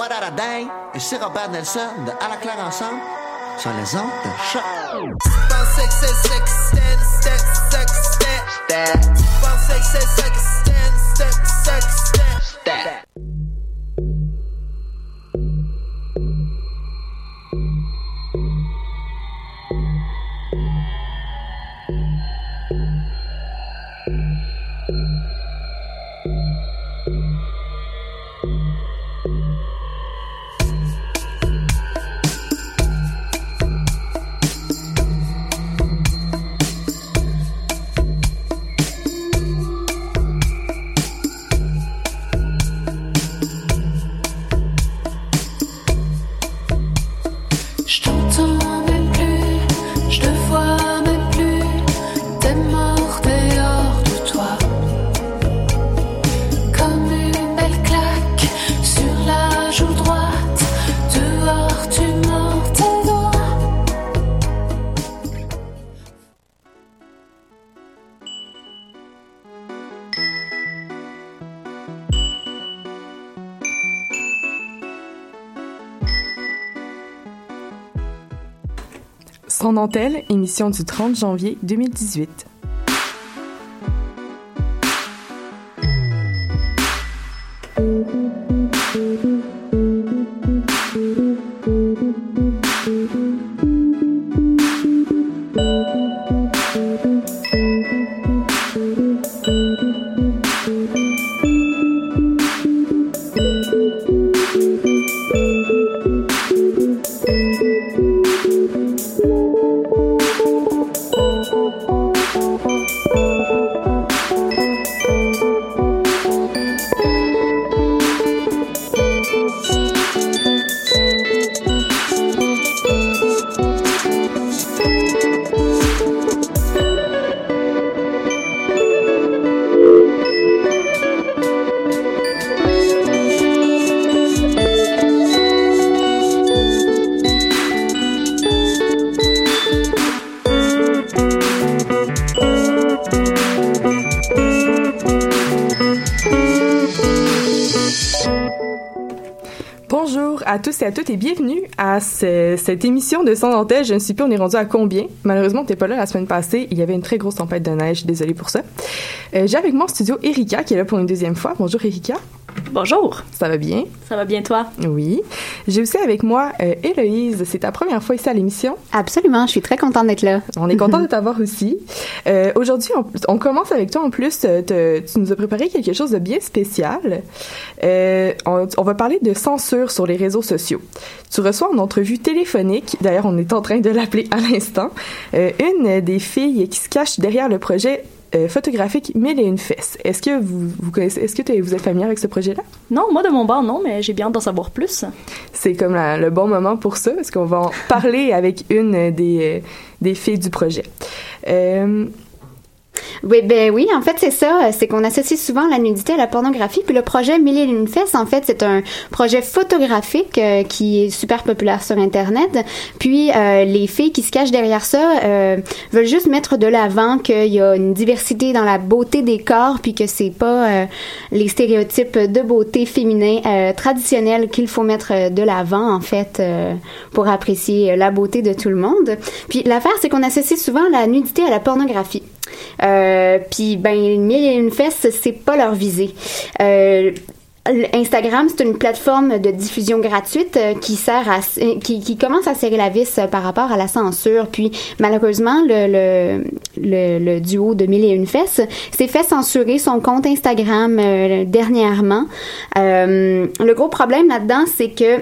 What? Et Robert Nelson de À la ensemble sur les ondes de Sans dentelle, émission du 30 janvier 2018. Tous et à toutes et bienvenue à ce- cette émission de Sans dentelle. Je ne sais plus, on est rendu à combien? Malheureusement, t'es pas là la semaine passée. Il y avait une très grosse tempête de neige. Désolée pour ça. Euh, J'ai avec moi en studio Erika qui est là pour une deuxième fois. Bonjour Erika. Bonjour, Ça va bien? ça va bien toi? Oui. J'ai aussi avec moi euh, Héloïse. C'est ta première fois ici à l'émission? Absolument, je suis très contente d'être là. On est content de t'avoir aussi. Euh, Aujourd'hui, on, on commence avec toi en plus. euh, te- tu nous as préparé quelque chose de bien spécial. Euh, on, on va parler de censure sur les réseaux sociaux. Tu reçois en entrevue téléphonique, d'ailleurs on est en train de l'appeler à l'instant, euh, une des filles qui se cache derrière le projet euh, photographique Mille et une fesses. Est-ce que vous, vous connaissez, est-ce que vous êtes familier avec ce projet-là? Non, moi de mon bord non, mais j'ai bien hâte d'en savoir plus. C'est comme la- le bon moment pour ça, parce qu'on va en parler avec une des, euh, des filles du projet. Euh, Oui, ben oui, en fait, c'est ça. C'est qu'on associe souvent la nudité à la pornographie. Puis le projet Mille et une fesses, en fait, c'est un projet photographique euh, qui est super populaire sur Internet. Puis euh, les filles qui se cachent derrière ça euh, veulent juste mettre de l'avant qu'il y a une diversité dans la beauté des corps, puis que c'est pas euh, les stéréotypes de beauté féminin traditionnels qu'il faut mettre de l'avant, en fait, pour apprécier la beauté de tout le monde. Puis l'affaire, c'est qu'on associe souvent la nudité à la pornographie. Euh, puis ben mille et une fesses, c'est pas leur visée. Euh, Instagram, c'est une plateforme de diffusion gratuite euh, qui sert à euh, qui, qui commence à serrer la vis par rapport à la censure. Puis malheureusement, le, le, le, duo de Mille et une fesses s'est fait censurer son compte Instagram euh, dernièrement. Le gros problème là-dedans, c'est que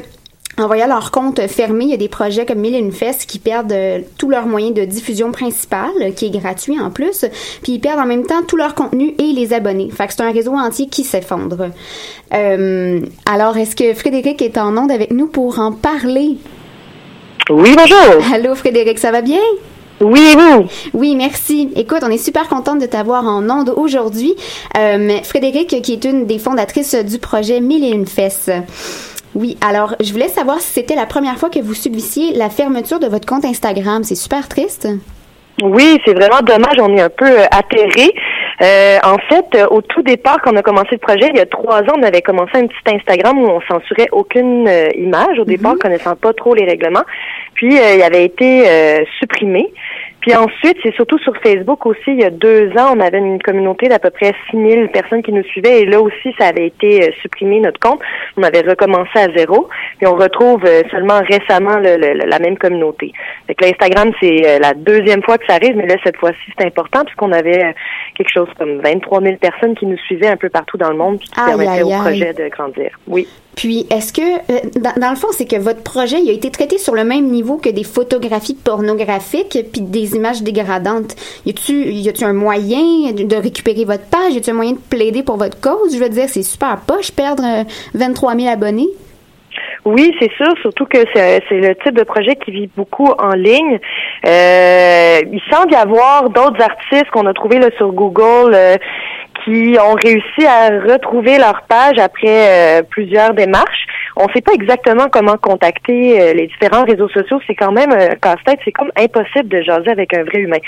en voyant leur compte fermé, il y a des projets comme Mille et une Fest qui perdent euh, tous leurs moyens de diffusion principal, euh, qui est gratuit en plus, puis ils perdent en même temps tout leur contenu et les abonnés. Fait que c'est un réseau entier qui s'effondre. Euh, alors, est-ce que Frédéric est en onde avec nous pour en parler? Oui, bonjour. Allô, Frédéric, ça va bien? Oui, et vous? Oui, merci. Écoute, on est super contente de t'avoir en onde aujourd'hui. Euh, Frédéric, qui est une des fondatrices du projet Mille et une fesses. Oui, alors je voulais savoir si c'était la première fois que vous subissiez la fermeture de votre compte Instagram. C'est super triste. Oui, c'est vraiment dommage. On est un peu euh, atterré. Euh, en fait, euh, au tout départ, quand on a commencé le projet, il y a trois ans, on avait commencé un petit Instagram où on censurait aucune euh, image. Au départ, connaissant pas trop les règlements. Puis, euh, il avait été supprimé. Puis ensuite, c'est surtout sur Facebook aussi, il y a deux ans, on avait une communauté d'à peu près 6000 personnes qui nous suivaient et là aussi, ça avait été euh, supprimé, notre compte. On avait recommencé à zéro. Puis on retrouve euh, seulement récemment le- le- la même communauté. Fait que l'Instagram, c'est euh, la deuxième fois que ça arrive, mais là, cette fois-ci, c'est important puisqu'on avait quelque chose comme 23 000 personnes qui nous suivaient un peu partout dans le monde, puis qui Aïe, aïe, au aïe. projet de grandir. Oui. Puis, est-ce que, euh, dans, le fond, c'est que votre projet, il a été traité sur le même niveau que des photographies pornographiques puis des images dégradantes. Y a-tu, un moyen de, récupérer votre page? Y a-tu un moyen de plaider pour votre cause? Je veux dire, c'est super poche perdre euh, 23 000 abonnés. Oui, c'est sûr, surtout que c'est le type de projet qui vit beaucoup en ligne. Euh, il semble y avoir d'autres artistes qu'on a trouvés là, sur Google euh, qui ont réussi à retrouver leur page après euh, plusieurs démarches. On ne sait pas exactement comment contacter euh, les différents réseaux sociaux. C'est quand même un casse-tête. C'est comme impossible de jaser avec un vrai humain.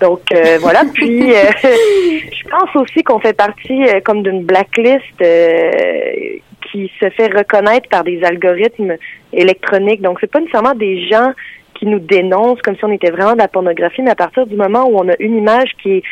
Donc euh, voilà. Puis euh, je pense aussi qu'on fait partie euh, comme d'une blacklist euh, qui se fait reconnaître par des algorithmes électroniques. Donc c'est pas nécessairement des gens qui nous dénoncent comme si on était vraiment de la pornographie, mais à partir du moment où on a une image qui est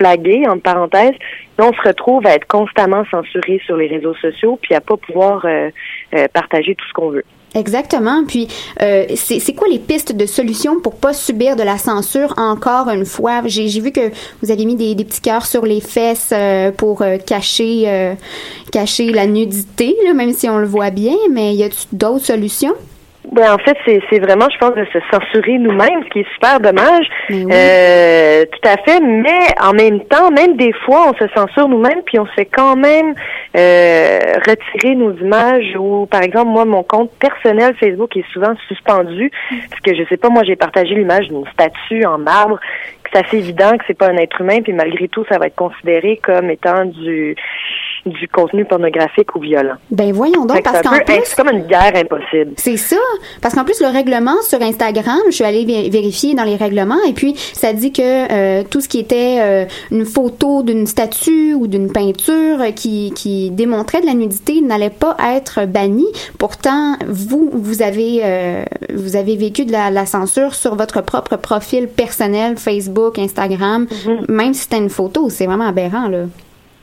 flaguée, entre parenthèses, on se retrouve à être constamment censuré sur les réseaux sociaux, puis à pas pouvoir euh, euh, partager tout ce qu'on veut. Exactement. Puis, euh, c'est quoi les pistes de solutions pour pas subir de la censure encore une fois? J'ai vu que vous avez mis des, petits cœurs sur les fesses pour cacher, cacher la nudité, même si on le voit bien, mais y a-t-il d'autres solutions? Ben, en fait, c'est c'est vraiment, je pense, de se censurer nous-mêmes, ce qui est super dommage. Oui. Euh, tout à fait. Mais en même temps, même des fois, on se censure nous-mêmes, puis on se fait quand même euh, retirer nos images. Ou, par exemple, moi, mon compte personnel Facebook est souvent suspendu, parce que je sais pas, moi, j'ai partagé l'image d'une statue en marbre. que C'est assez évident que c'est pas un être humain, puis malgré tout, ça va être considéré comme étant du du contenu pornographique ou violent. Ben voyons donc, parce qu'en plus... c'est comme une guerre impossible. C'est ça, parce qu'en plus le règlement sur Instagram, je suis allée vé- vérifier dans les règlements et puis ça dit que euh, tout ce qui était euh, une photo d'une statue ou d'une peinture euh, qui, qui démontrait de la nudité n'allait pas être banni. Pourtant, vous vous avez euh, vous avez vécu de la, la censure sur votre propre profil personnel, Facebook, Instagram, même si c'était une photo, c'est vraiment aberrant là.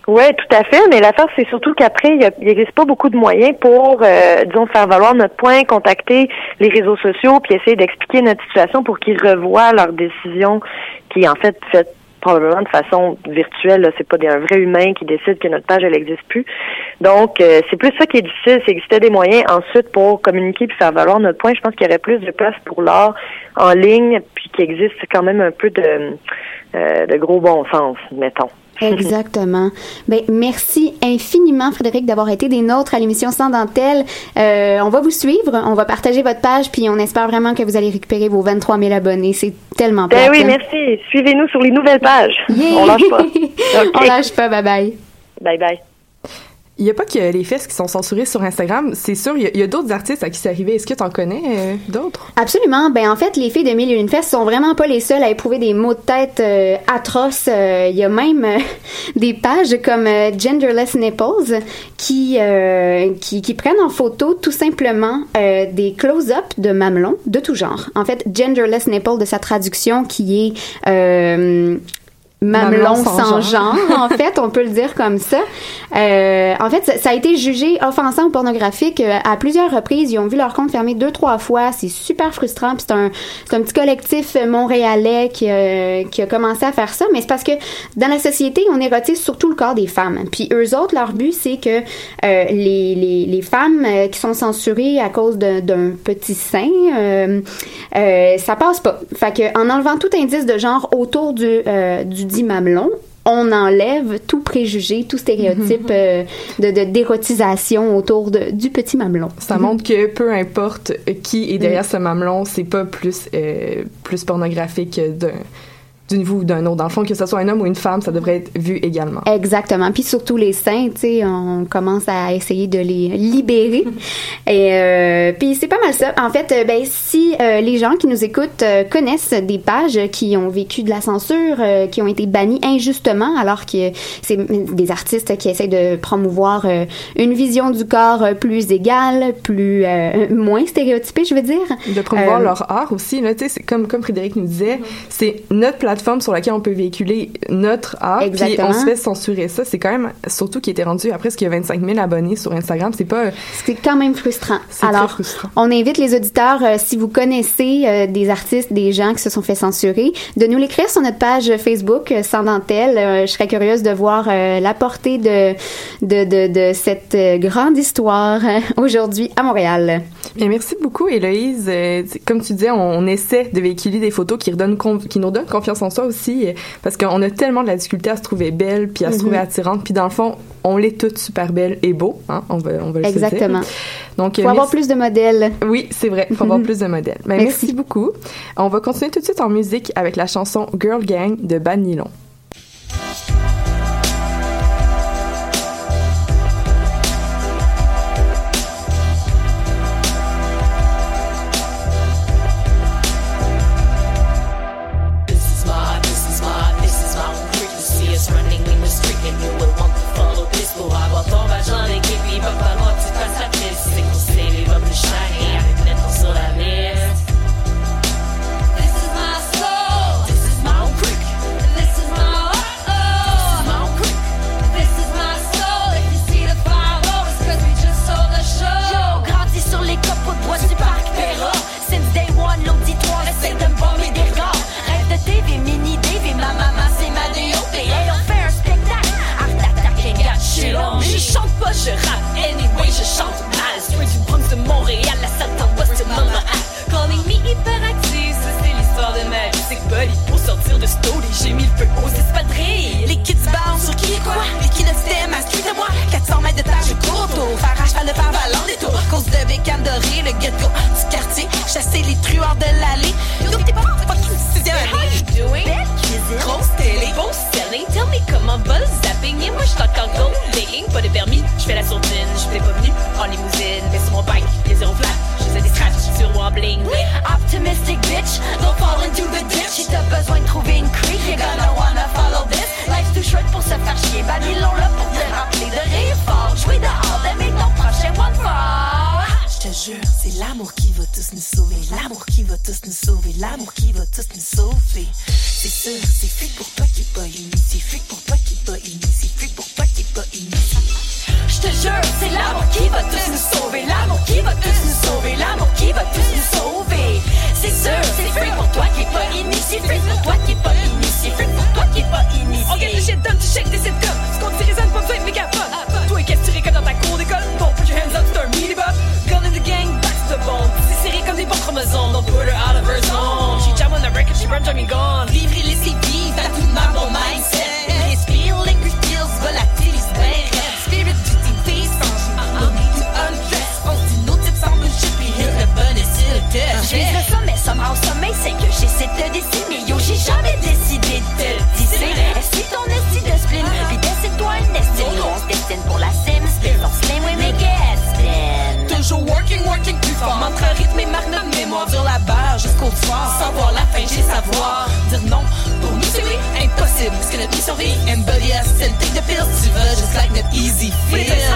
Oui, tout à fait, mais l'affaire, c'est surtout qu'après, il n'existe pas beaucoup de moyens pour, euh, disons, faire valoir notre point, contacter les réseaux sociaux, puis essayer d'expliquer notre situation pour qu'ils revoient leur décision, qui en fait faite probablement de façon virtuelle. C'est pas un vrai humain qui décide que notre page, elle n'existe plus. Donc, euh, c'est plus ça qui est difficile, c'est existait des moyens ensuite pour communiquer puis faire valoir notre point. Je pense qu'il y aurait plus de place pour l'art en ligne, puis qu'il existe quand même un peu de, euh, de gros bon sens, mettons. Exactement. Ben, merci infiniment, Frédéric, d'avoir été des nôtres à l'émission Sans Dentelle. Euh, on va vous suivre, on va partager votre page, puis on espère vraiment que vous allez récupérer vos 23 000 abonnés. C'est tellement Ben oui, hein. merci. Suivez-nous sur les nouvelles pages. Yeah! On lâche pas. on lâche pas, bye bye. Bye bye. Il n'y a pas que les fesses qui sont censurées sur Instagram. C'est sûr, il y a, d'autres artistes à qui c'est arrivé. Est-ce que tu en connais euh, d'autres? Absolument. Ben en fait, les filles de Mille et une fesses sont vraiment pas les seules à éprouver des maux de tête euh, atroces. Euh, Il y a même euh, des pages comme euh, Genderless Nipples qui, qui qui prennent en photo tout simplement des close-up de mamelons de tout genre. En fait, Genderless Nipple de sa traduction qui est mamelon sans genre. en fait, on peut le dire comme ça. Euh, en fait, ça, ça a été jugé offensant ou pornographique euh, à plusieurs reprises. Ils ont vu leur compte fermé deux, trois fois. C'est super frustrant. Puis c'est un, c'est un petit collectif montréalais qui, euh, qui a commencé à faire ça. Mais c'est parce que dans la société, on érotise surtout le corps des femmes. Puis eux autres, leur but, c'est que euh, les, les, les femmes euh, qui sont censurées à cause d'un petit sein, euh, euh, ça passe pas. Fait que en enlevant tout indice de genre autour du, euh, du dit mamelon, on enlève tout préjugé, tout stéréotype euh, de de- d'érotisation autour de, du petit mamelon. Ça montre que peu importe qui est derrière ce mamelon, c'est pas plus euh, plus pornographique d'un d'une ou d'un autre. Dans le fond, que ce soit un homme ou une femme, ça devrait être vu également. Exactement. Puis surtout les seins, tu sais, on commence à essayer de les libérer. Et euh, puis c'est pas mal ça. En fait, euh, ben si euh, les gens qui nous écoutent euh, connaissent des pages qui ont vécu de la censure, euh, qui ont été bannies injustement, alors que c'est des artistes qui essaient de promouvoir une vision du corps plus égale, plus euh, moins stéréotypée, je veux dire. De promouvoir leur art aussi, là, tu sais, c'est comme, comme Frédéric nous disait, c'est notre plateforme sur laquelle on peut véhiculer notre art, puis on se fait censurer ça. C'est quand même, surtout qui était rendu après ce qu'il y a 25 000 abonnés sur Instagram, c'est pas... C'est quand même frustrant. C'est très Alors, frustrant. on invite les auditeurs, euh, si vous connaissez euh, des artistes, des gens qui se sont fait censurer, de nous l'écrire sur notre page Facebook euh, sans dentelle. Euh, je serais curieuse de voir euh, la portée de, de, de, de cette euh, grande histoire aujourd'hui à Montréal. Bien, merci beaucoup, Héloïse. Comme tu disais, on, on essaie de véhiculer des photos qui, redonnent qui nous donnent confiance en soi aussi, parce qu'on a tellement de la difficulté à se trouver belle, puis à se Mhm. trouver attirante, puis dans le fond, on l'est toutes super belles et beaux, hein, on va, on va le se dire. Exactement. Donc, Faut euh, avoir plus de modèles. Oui, c'est vrai. Faut avoir plus de modèles. Ben, merci. Merci. beaucoup. On va continuer tout de suite en musique avec la chanson Girl Gang de Bad Nylon. C'est sûr, c'est fait pour toi qui est pas uni, c'est fait pour toi qui est pas uni, c'est fait pour toi qui est pas uni. Je te jure, c'est l'amour qui va tous nous sauver. L'amour qui va tous nous sauver. L'amour qui va tous nous sauver. C'est sûr, c'est free pour toi qui pas initié. Free pour toi qui pas initié. Free pour toi qui pas initié. On get the shit done, tu shake des sitcoms. Ce qu'on te résonne pas besoin de. Toi, qu'est-ce que tu dans ta cour d'école? Don't put your hands up, c'est un mini. Gun in the gang, back to the bone. C'est serré comme des bons chromosomes. Don't put out of her zone. She jam on gone. Vivre et laisser vivre, t'as tout bon mindset. Respire, liquid feels, volatilise, raide. Spirit du team face, no need to undress. On se dit nos tips en bullshit, puis hit le bonus sur le test. Je le sommet, somehow sommeil, c'est que j'essaie de. Yo, j'ai jamais décidé de te le. Est-ce ton esti de spleen? Puis décide-toi une estime. On se pour la sim. Spin make it spin. Toujours working, working Tu veux just like notre easy feel.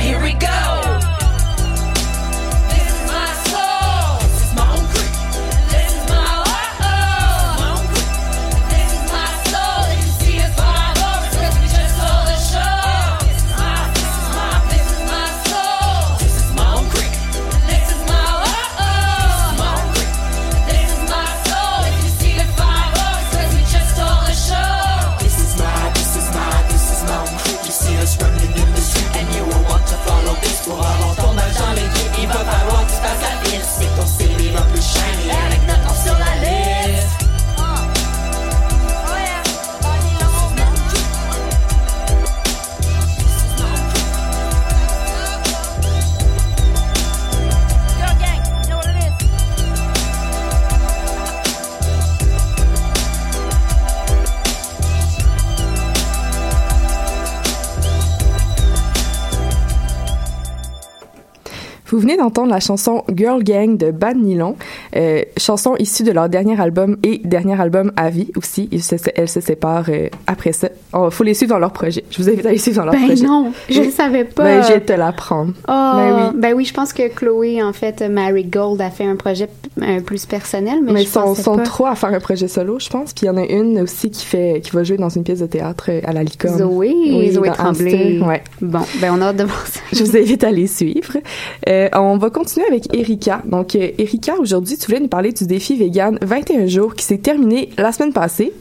Here we go. D'entendre la chanson Girl Gang de Bad Nylon, euh, chanson issue de leur dernier album et dernier album à vie aussi. Ils se, elles se séparent euh, après ça. Il faut les suivre dans leur projet. Je vous invite à les suivre dans leur Ben projet. non, je ne savais pas. Ben, j'ai te l'apprendre. Oh, Ben oui. ben oui, je pense que Chloé, en fait, Mary Gold a fait un projet euh, plus personnel, mais, Mais je ils sont, pensais sont pas. trois à faire un projet solo, je pense. Puis il y en a une aussi qui fait, qui va jouer dans une pièce de théâtre euh, à la licorne. Zoé, Oui, Zoé Tremblay. Ouais. Bon, ben on a hâte de voir ça. Je vous invite à les suivre. Euh, on va continuer avec Erika. Donc, Erika, aujourd'hui, tu voulais nous parler du défi vegan 21 jours qui s'est terminé la semaine passée,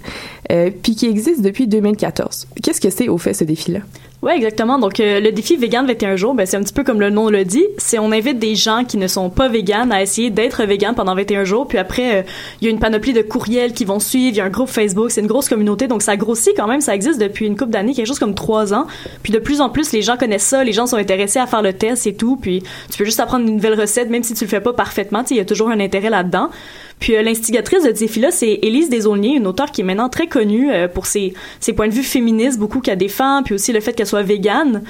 euh, puis qui existe depuis 2014. Qu'est-ce que c'est au fait ce défi-là? Ouais, exactement. Donc, euh, le défi vegan 21 jours, ben, c'est un petit peu comme le nom le dit. C'est on invite des gens qui ne sont pas véganes à essayer d'être véganes pendant 21 jours. Puis après, euh, il y a une panoplie de courriels qui vont suivre. Il y a un groupe Facebook. C'est une grosse communauté. Donc, ça grossit quand même. Ça existe depuis une couple d'années, quelque chose comme trois ans. Puis de plus en plus, les gens connaissent ça. Les gens sont intéressés à faire le test et tout. Puis tu peux juste apprendre une nouvelle recette, même si tu le fais pas parfaitement. Il y a toujours un intérêt là-dedans. Puis euh, l'instigatrice de ce défi-là, c'est Élise Desaulniers, une auteure qui est maintenant très connue euh, pour ses, ses points de vue féministes, beaucoup qu'elle défend, puis aussi le fait qu'elle soit végane.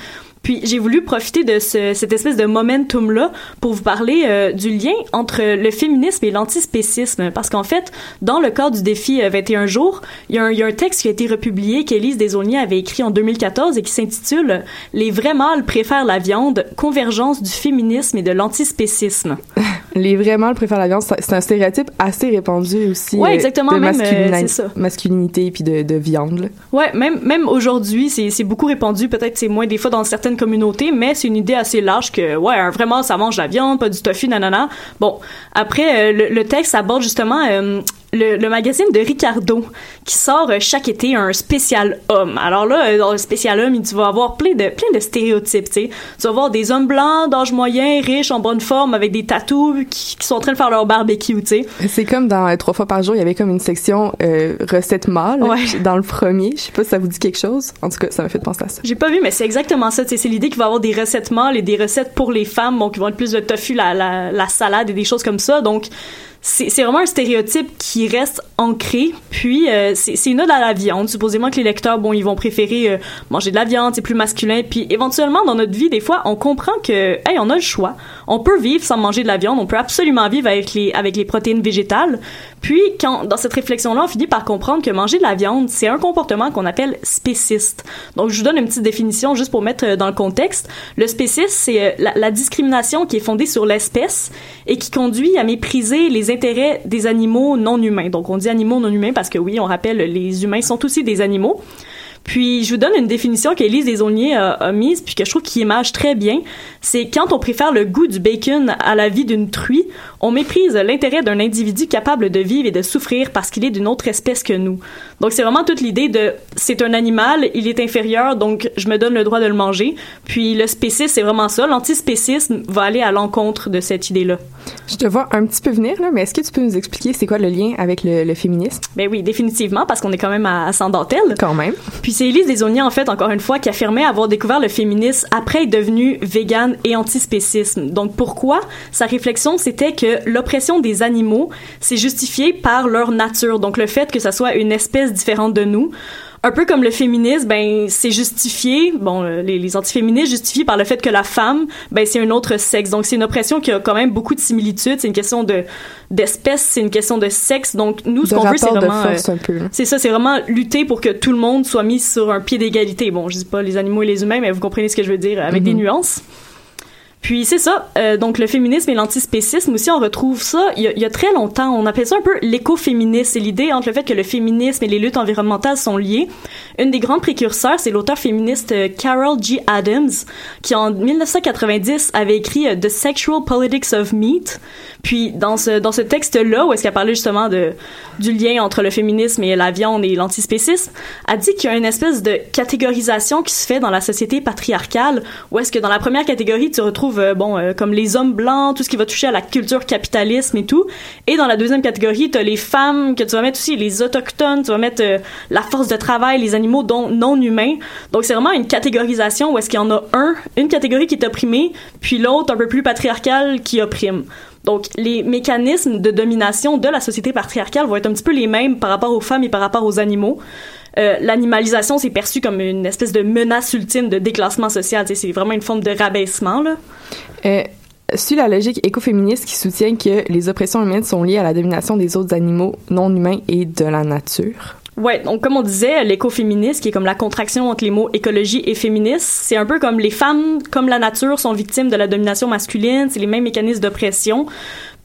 Puis j'ai voulu profiter de ce, cette espèce de momentum-là pour vous parler euh, du lien entre le féminisme et l'antispécisme. Parce qu'en fait, dans le cadre du défi euh, 21 jours, il y, a un, il y a un texte qui a été republié qu'Élise Desaulniers avait écrit en 2014 et qui s'intitule « Les vrais mâles préfèrent la viande, convergence du féminisme et de l'antispécisme ». Les vrais mâles préfèrent la viande, c'est un stéréotype assez répandu aussi. Ouais, euh, exactement, De même, euh, ça. masculinité puis de, de viande. Ouais, même même aujourd'hui, c'est c'est beaucoup répandu. Peut-être c'est moins des fois dans certaines communautés, mais c'est une idée assez large que ouais, un vrai mâle, ça mange la viande, pas du tofu, nanana. Bon, après euh, le, le texte aborde justement euh, le, le magazine de Ricardo qui sort euh, chaque été un spécial homme. Alors là, euh, dans le spécial homme, tu vas avoir plein de plein de stéréotypes, tu sais. Tu vas avoir des hommes blancs d'âge moyen, riches, en bonne forme, avec des tatous, qui, qui sont en train de faire leur barbecue, tu sais. C'est comme dans euh, Trois fois par jour, il y avait comme une section euh, recettes mâles Ouais. dans le premier. Je sais pas si ça vous dit quelque chose. En tout cas, ça m'a fait penser à ça. J'ai pas vu, mais c'est exactement ça. tu sais, C'est l'idée qu'il va y avoir des recettes mâles et des recettes pour les femmes, donc qui vont être plus le tofu, la, la, la salade et des choses comme ça. Donc, c'est vraiment un stéréotype qui reste ancré. Puis, euh, c'est c'est une ode à la viande. Supposément que les lecteurs, bon, ils vont préférer euh, manger de la viande, c'est plus masculin. Puis, éventuellement, dans notre vie, des fois, on comprend que, hey, on a le choix. On peut vivre sans manger de la viande. On peut absolument vivre avec les, avec les protéines végétales. Puis, quand, dans cette réflexion-là, on finit par comprendre que manger de la viande, c'est un comportement qu'on appelle spéciste. Donc, je vous donne une petite définition juste pour mettre euh, dans le contexte. Le spécisme, c'est euh, la discrimination qui est fondée sur l'espèce et qui conduit à mépriser les intérêts des animaux non humains. Donc, on dit animaux non humains parce que oui, on rappelle, les humains sont aussi des animaux. Puis, je vous donne une définition qu'Élise Desaulniers a, a mise, puis que je trouve qui image très bien. C'est quand on préfère le goût du bacon à la vie d'une truie, on méprise l'intérêt d'un individu capable de vivre et de souffrir parce qu'il est d'une autre espèce que nous. Donc, c'est vraiment toute l'idée de c'est un animal, il est inférieur, donc je me donne le droit de le manger. Puis, le spécisme, c'est vraiment ça. L'antispécisme va aller à l'encontre de cette idée-là. Je te vois un petit peu venir, là, mais est-ce que tu peux nous expliquer c'est quoi le lien avec le, le féminisme? Ben oui, définitivement, parce qu'on est quand même à, à sans dentelle. Quand même. Puis c'est Élise Desaulniers, en fait, encore une fois, qui affirmait avoir découvert le féminisme après être devenue végane et antispécisme. Donc pourquoi? Sa réflexion, c'était que l'oppression des animaux, c'est justifié par leur nature. Donc le fait que ça soit une espèce différente de nous. Un peu comme le féminisme, ben c'est justifié, bon euh, les, les antiféministes justifient par le fait que la femme, ben c'est un autre sexe. Donc c'est une oppression qui a quand même beaucoup de similitudes. C'est une question de d'espèce, c'est une question de sexe. Donc nous, ce qu'on veut, c'est vraiment euh, là. c'est ça, c'est vraiment lutter pour que tout le monde soit mis sur un pied d'égalité. Bon, je dis pas les animaux et les humains, mais vous comprenez ce que je veux dire avec des Mhm. nuances. Puis c'est ça, euh, donc le féminisme et l'antispécisme aussi, on retrouve ça il y, a, il y a très longtemps. On appelle ça un peu l'écoféminisme. C'est l'idée entre le fait que le féminisme et les luttes environnementales sont liées. Une des grandes précurseurs, c'est l'auteur féministe euh, Carol G. Adams, qui en 1990 avait écrit euh, The Sexual Politics of Meat. Puis dans ce dans ce texte-là, où est-ce qu'elle parlait justement de du lien entre le féminisme et la viande et l'antispécisme, a dit qu'il y a une espèce de catégorisation qui se fait dans la société patriarcale, où est-ce que dans la première catégorie, tu retrouves, euh, bon, euh, comme les hommes blancs, tout ce qui va toucher à la culture capitalisme et tout, et dans la deuxième catégorie, tu as les femmes, que tu vas mettre aussi les autochtones, tu vas mettre euh, la force de travail, les animaux dont non humains. Donc c'est vraiment une catégorisation où est-ce qu'il y en a un, une catégorie qui est opprimée, puis l'autre un peu plus patriarcale qui opprime. Donc, les mécanismes de domination de la société patriarcale vont être un petit peu les mêmes par rapport aux femmes et par rapport aux animaux. Euh, L'animalisation, c'est perçu comme une espèce de menace ultime de déclassement social. C'est vraiment une forme de rabaissement, là. Euh, suit la logique écoféministe qui soutient que les oppressions humaines sont liées à la domination des autres animaux non humains et de la nature. Ouais, donc comme on disait, l'écoféminisme, qui est comme la contraction entre les mots écologie et féministe, c'est un peu comme les femmes, comme la nature, sont victimes de la domination masculine, c'est les mêmes mécanismes d'oppression.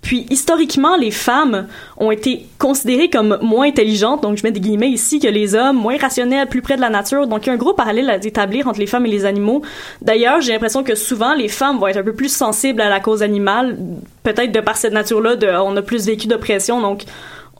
Puis historiquement, les femmes ont été considérées comme moins intelligentes, donc je mets des guillemets ici, que les hommes, moins rationnels, plus près de la nature. Donc il y a un gros parallèle à établir entre les femmes et les animaux. D'ailleurs, j'ai l'impression que souvent les femmes vont être un peu plus sensibles à la cause animale, peut-être de par cette nature-là, on a plus vécu d'oppression, donc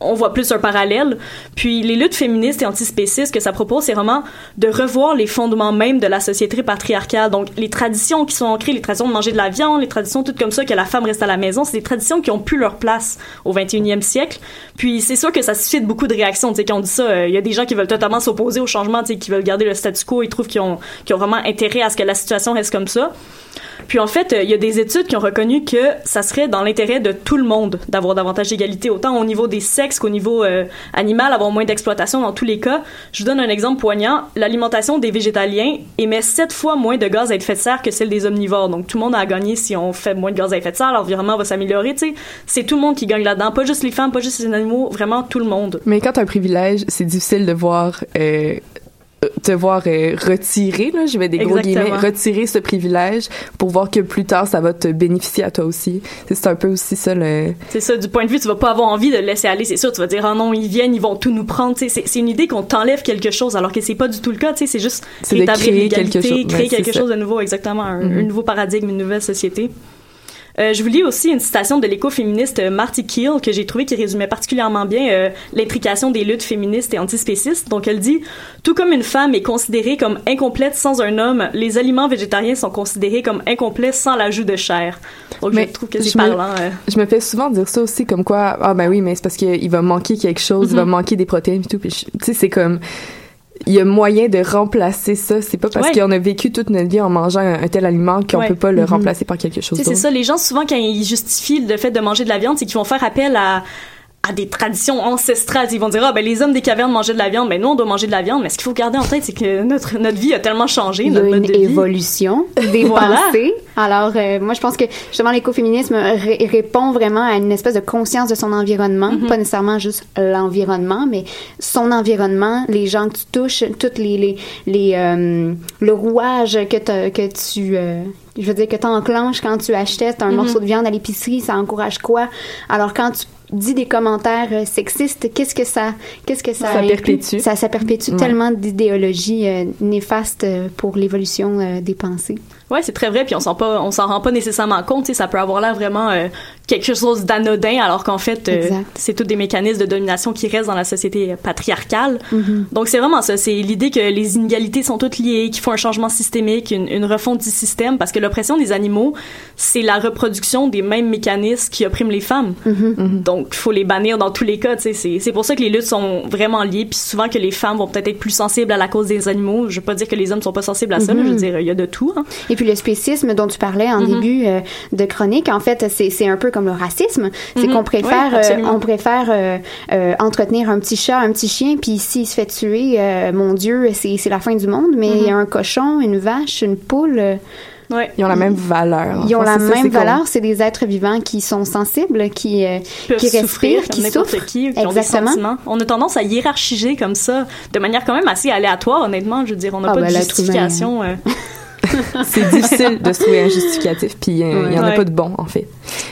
on voit plus un parallèle. Puis les luttes féministes et antispécistes que ça propose, c'est vraiment de revoir les fondements même de la société patriarcale. Donc les traditions qui sont ancrées, les traditions de manger de la viande, les traditions toutes comme ça, que la femme reste à la maison, c'est des traditions qui ont plus leur place au 21e siècle. Puis c'est sûr que ça suscite beaucoup de réactions. Tu sais, quand on dit ça, il y a des gens qui veulent totalement s'opposer au changement, qui veulent garder le statu quo, ils trouvent qu'ils ont vraiment intérêt à ce que la situation reste comme ça. Puis en fait, il y a des études qui ont reconnu que ça serait dans l'intérêt de tout le monde d'avoir davantage d'égalité, autant au niveau des sexes qu'au niveau euh, animal, avoir moins d'exploitation dans tous les cas. Je vous donne un exemple poignant. L'alimentation des végétaliens émet sept fois moins de gaz à effet de serre que celle des omnivores. Donc tout le monde a à gagner si on fait moins de gaz à effet de serre, l'environnement va s'améliorer. Tu sais, c'est tout le monde qui gagne là-dedans, pas juste les femmes, pas juste les animaux, vraiment tout le monde. Mais quand t'as un privilège, c'est difficile de voir euh, te voir euh, retirer, là, je vais des gros Exactement. guillemets, retirer ce privilège pour voir que plus tard ça va te bénéficier à toi aussi. C'est un peu aussi ça le. C'est ça, du point de vue, tu vas pas avoir envie de le laisser aller, c'est sûr, tu vas dire, oh non, ils viennent, ils vont tout nous prendre, c'est une idée qu'on t'enlève quelque chose, alors que c'est pas du tout le cas, c'est juste rétablir créer l'égalité, quelque chose. créer quelque chose de nouveau, exactement, un, Mhm. un nouveau paradigme, une nouvelle société. Euh, je vous lis aussi une citation de l'écoféministe euh, Marty Keel que j'ai trouvé qui résumait particulièrement bien euh, l'intrication des luttes féministes et antispécistes. Donc elle dit tout comme une femme est considérée comme incomplète sans un homme, les aliments végétariens sont considérés comme incomplets sans l'ajout de chair. Donc Mais je trouve que c'est me- parlant. euh. Je me fais souvent dire ça aussi, comme quoi, ah ben oui, mais c'est parce qu'il va manquer quelque chose, il va Mhm. manquer des protéines et tout. Puis tu sais, c'est comme, il y a moyen de remplacer ça. C'est pas parce Ouais. qu'on a vécu toute notre vie en mangeant un, un tel aliment qu'on Ouais. peut pas le Mhm. remplacer par quelque chose c'est ça, les gens, souvent, quand ils justifient le fait de manger de la viande, c'est qu'ils vont faire appel à, à des traditions ancestrales. Ils vont dire, ah, ben, les hommes des cavernes mangeaient de la viande, mais nous, on doit manger de la viande. Mais ce qu'il faut garder en tête, c'est que notre, notre vie a tellement changé, Il y a notre mode une de vie. évolution des Voilà. pensées. Alors, euh, moi, je pense que justement, l'écoféminisme ré- répond vraiment à une espèce de conscience de son environnement, Mm-hmm. pas nécessairement juste l'environnement, mais son environnement, les gens que tu touches, toutes les les, les euh, le rouage que que tu euh, je veux dire que tu enclenches quand tu achètes un Mhm. morceau de viande à l'épicerie, ça encourage quoi? Alors quand tu dis des commentaires euh, sexistes, qu'est-ce que ça qu'est-ce que ça Ça perpétue. Ça, ça perpétue Ouais. tellement d'idéologies euh, néfastes euh, pour l'évolution des pensées. Ouais, c'est très vrai, puis on s'en pas, on s'en rend pas nécessairement compte. Ça peut avoir l'air vraiment euh, quelque chose d'anodin, alors qu'en fait, euh, c'est tous des mécanismes de domination qui restent dans la société patriarcale. Mhm. Donc c'est vraiment ça, c'est l'idée que les inégalités sont toutes liées, qu'il faut un changement systémique, une, une refonte du système, parce que l'oppression des animaux, c'est la reproduction des mêmes mécanismes qui oppriment les femmes. Mhm. Donc il faut les bannir dans tous les cas. C'est c'est pour ça que les luttes sont vraiment liées, puis souvent que les femmes vont peut-être être plus sensibles à la cause des animaux. Je veux pas dire que les hommes sont pas sensibles à ça, mais je veux dire, il y a de tout. hein. Et puis le spécisme dont tu parlais en Mhm. début euh, de chronique, en fait, c'est c'est un peu comme le racisme. C'est Mhm. qu'on préfère, Oui, euh, on préfère euh, euh, entretenir un petit chat, un petit chien, puis s'il se fait tuer, euh, mon Dieu, c'est c'est la fin du monde. Mais Mhm. un cochon, une vache, une poule, euh, Ouais. Ils ont la même valeur. ils ont Enfin, la ça, même valeur. C'est des êtres vivants qui sont sensibles, qui euh, peuvent qui souffrir respirent, comme qui souffrent. qui, qui ont des Exactement. sentiments. On a tendance à hiérarchiser comme ça, de manière quand même assez aléatoire, honnêtement. Je veux dire, on n'a Ah, pas ben, de humain, justification. euh, c'est difficile de se trouver un justificatif, puis euh, il y en a Ouais. pas de bon, en fait.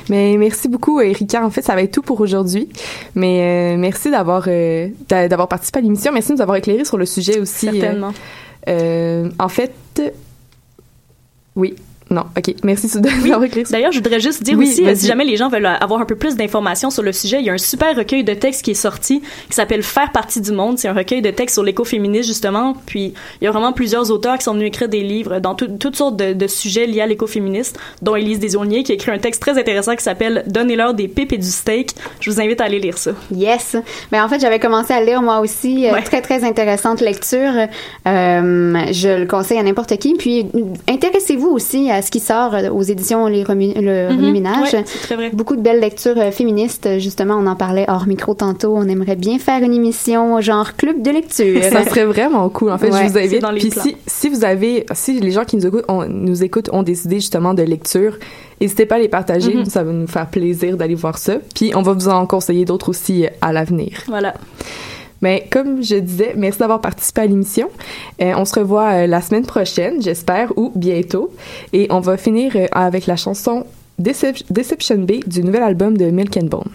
Mais merci beaucoup, Erika. En fait, ça va être tout pour aujourd'hui. Mais euh, merci d'avoir euh, d'a- d'avoir participé à l'émission. Merci de nous avoir éclairé sur le sujet aussi. euh, certainement. euh, en fait, oui. Non, ok. Merci de sur D'ailleurs, je voudrais juste dire Oui, aussi, euh, si jamais les gens veulent avoir un peu plus d'informations sur le sujet, il y a un super recueil de textes qui est sorti, qui s'appelle Faire partie du monde. C'est un recueil de textes sur l'écoféminisme, justement. Puis, il y a vraiment plusieurs auteurs qui sont venus écrire des livres dans tout- toutes sortes de, de sujets liés à l'écoféminisme, dont Élise Desaulniers, qui a écrit un texte très intéressant qui s'appelle Donnez-leur des pipes et du steak. Je vous invite à aller lire ça. Yes. Mais en fait, j'avais commencé à lire moi aussi. euh, Ouais. Très, très intéressante lecture. Euh, je le conseille à n'importe qui. Puis, intéressez-vous aussi à ce qui sort euh, aux éditions Les Le mm Beaucoup de belles lectures euh, féministes. Justement, on en parlait hors micro tantôt. On aimerait bien faire une émission genre club de lecture. ça serait vraiment cool. En fait, je vous invite. Dans les Puis si, si vous avez, si les gens qui nous écoutent, nous écoutent ont des idées justement de lecture, N'hésitez pas à les partager, ça va nous faire plaisir d'aller voir ça. Puis on va vous en conseiller d'autres aussi à l'avenir. Voilà. Mais comme je disais, merci d'avoir participé à l'émission. Euh, on se revoit euh, la semaine prochaine, j'espère, ou bientôt. Et on va finir euh, avec la chanson Deception B du nouvel album de Milk and Bone.